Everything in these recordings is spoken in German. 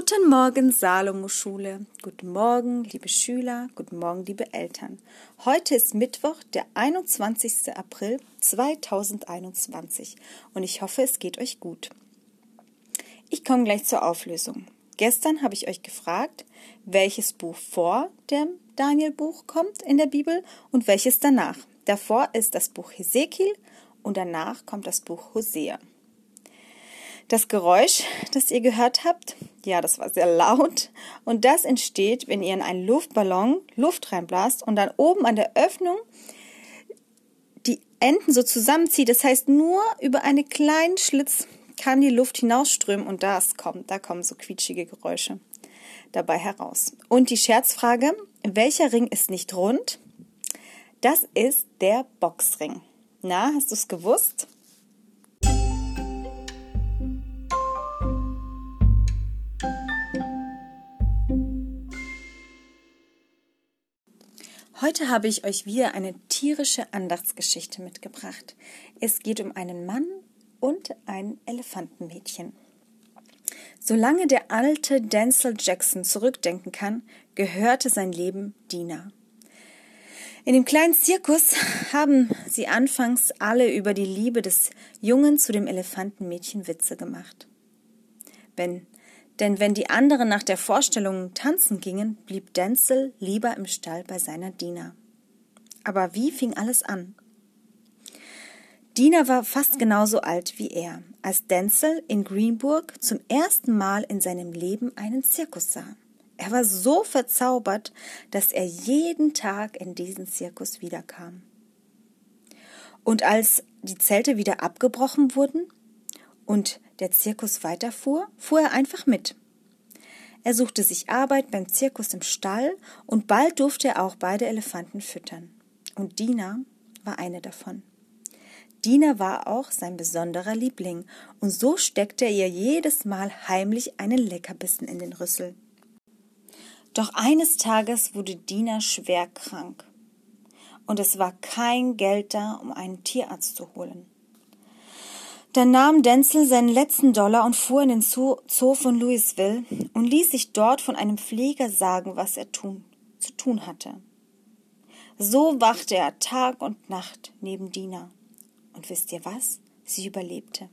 Guten Morgen, Salomo-Schule. Guten Morgen, liebe Schüler. Guten Morgen, liebe Eltern. Heute ist Mittwoch, der 21. April 2021 und ich hoffe, es geht euch gut. Ich komme gleich zur Auflösung. Gestern habe ich euch gefragt, welches Buch vor dem Daniel-Buch kommt in der Bibel und welches danach. Davor ist das Buch Hesekiel und danach kommt das Buch Hosea. Das Geräusch, das ihr gehört habt, ja, das war sehr laut. Und das entsteht, wenn ihr in einen Luftballon Luft reinblast und dann oben an der Öffnung die Enden so zusammenzieht. Das heißt, nur über einen kleinen Schlitz kann die Luft hinausströmen und das kommt, da kommen so quietschige Geräusche dabei heraus. Und die Scherzfrage, welcher Ring ist nicht rund? Das ist der Boxring. Na, hast du es gewusst? Heute habe ich euch wieder eine tierische Andachtsgeschichte mitgebracht. Es geht um einen Mann und ein Elefantenmädchen. Solange der alte Denzel Jackson zurückdenken kann, gehörte sein Leben Dina. In dem kleinen Zirkus haben sie anfangs alle über die Liebe des Jungen zu dem Elefantenmädchen Witze gemacht. Wenn denn wenn die anderen nach der Vorstellung tanzen gingen, blieb Denzel lieber im Stall bei seiner Dina. Aber wie fing alles an? Dina war fast genauso alt wie er, als Denzel in Greenburg zum ersten Mal in seinem Leben einen Zirkus sah. Er war so verzaubert, dass er jeden Tag in diesen Zirkus wiederkam. Und als die Zelte wieder abgebrochen wurden und der Zirkus weiterfuhr, fuhr er einfach mit. Er suchte sich Arbeit beim Zirkus im Stall und bald durfte er auch beide Elefanten füttern. Und Dina war eine davon. Dina war auch sein besonderer Liebling, und so steckte er ihr jedes Mal heimlich einen Leckerbissen in den Rüssel. Doch eines Tages wurde Dina schwer krank, und es war kein Geld da, um einen Tierarzt zu holen. Dann nahm Denzel seinen letzten Dollar und fuhr in den Zoo, von Louisville und ließ sich dort von einem Pfleger sagen, was er tun, zu tun hatte. So wachte er Tag und Nacht neben Dina. Und wisst ihr was? Sie überlebte.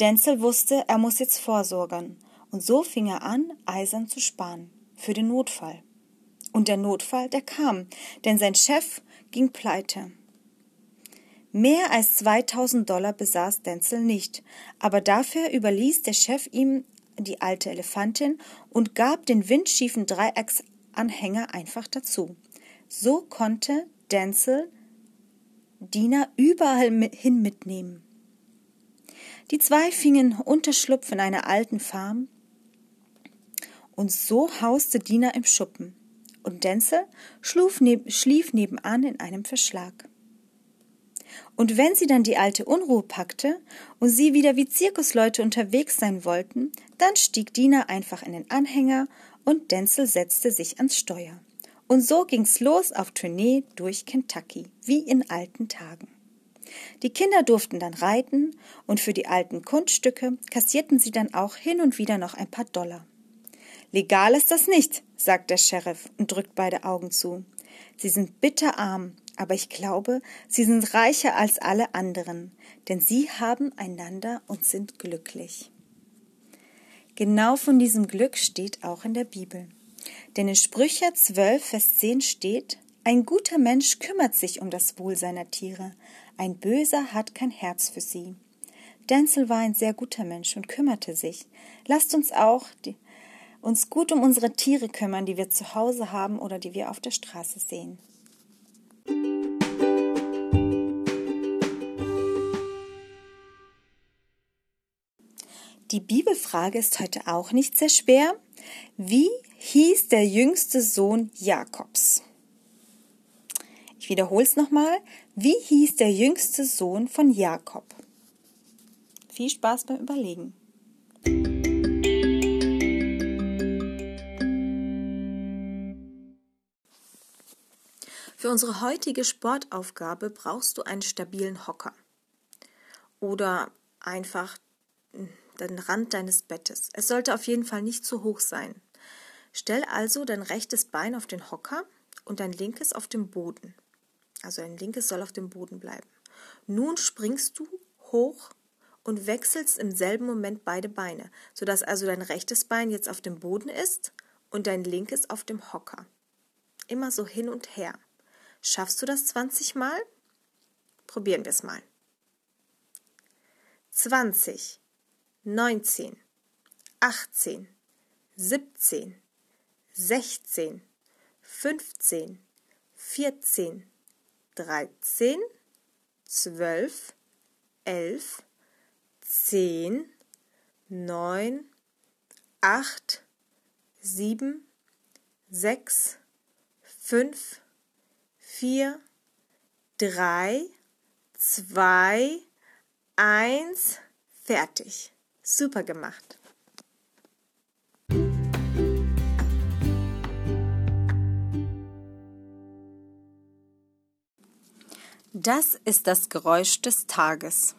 Denzel wusste, er muss jetzt vorsorgern, und so fing er an, eisern zu sparen, für den Notfall. Und der Notfall, der kam, denn sein Chef ging pleite. Mehr als 2000 Dollar besaß Denzel nicht, aber dafür überließ der Chef ihm die alte Elefantin und gab den windschiefen Dreiecksanhänger einfach dazu. So konnte Denzel Dina überall hin mitnehmen. Die zwei fingen Unterschlupf in einer alten Farm und so hauste Dina im Schuppen und Denzel schlief nebenan in einem Verschlag. Und wenn sie dann die alte Unruhe packte und sie wieder wie Zirkusleute unterwegs sein wollten, dann stieg Dina einfach in den Anhänger und Denzel setzte sich ans Steuer. Und so ging's los auf Tournee durch Kentucky, wie in alten Tagen. Die Kinder durften dann reiten und für die alten Kunststücke kassierten sie dann auch hin und wieder noch ein paar Dollar. Legal ist das nicht, sagt der Sheriff und drückt beide Augen zu. Sie sind bitterarm aber ich glaube, sie sind reicher als alle anderen, denn sie haben einander und sind glücklich. Genau von diesem Glück steht auch in der Bibel. Denn in Sprüche 12, Vers 10 steht, ein guter Mensch kümmert sich um das Wohl seiner Tiere, ein Böser hat kein Herz für sie. Denzel war ein sehr guter Mensch und kümmerte sich. Lasst uns auch die, uns gut um unsere Tiere kümmern, die wir zu Hause haben oder die wir auf der Straße sehen. Die Bibelfrage ist heute auch nicht sehr schwer. Wie hieß der jüngste Sohn Jakobs? Ich wiederhole es nochmal. Wie hieß der jüngste Sohn von Jakob? Viel Spaß beim Überlegen. Für unsere heutige Sportaufgabe brauchst du einen stabilen Hocker oder einfach den Rand deines Bettes. Es sollte auf jeden Fall nicht zu hoch sein. Stell also dein rechtes Bein auf den Hocker und dein linkes auf dem Boden. Also dein linkes soll auf dem Boden bleiben. Nun springst du hoch und wechselst im selben Moment beide Beine, sodass also dein rechtes Bein jetzt auf dem Boden ist und dein linkes auf dem Hocker. Immer so hin und her. Schaffst du das 20 Mal? Probieren wir es mal. 20, 19, 18, 17, 16, 15, 14, 13, 12, 11, 10, 9, 8, 7, 6, 5, 4, 3, 2, 1, fertig. Super gemacht. Das ist das Geräusch des Tages.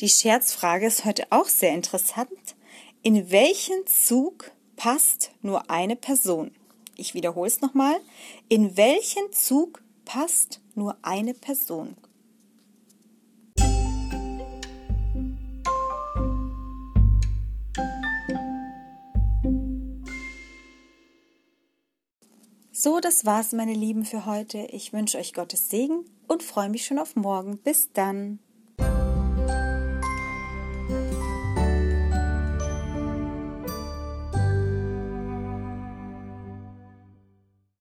Die Scherzfrage ist heute auch sehr interessant. In welchen Zug passt nur eine Person? Ich wiederhole es nochmal. In welchen Zug passt nur eine Person? So, das war's, meine Lieben, für heute. Ich wünsche euch Gottes Segen und freue mich schon auf morgen. Bis dann.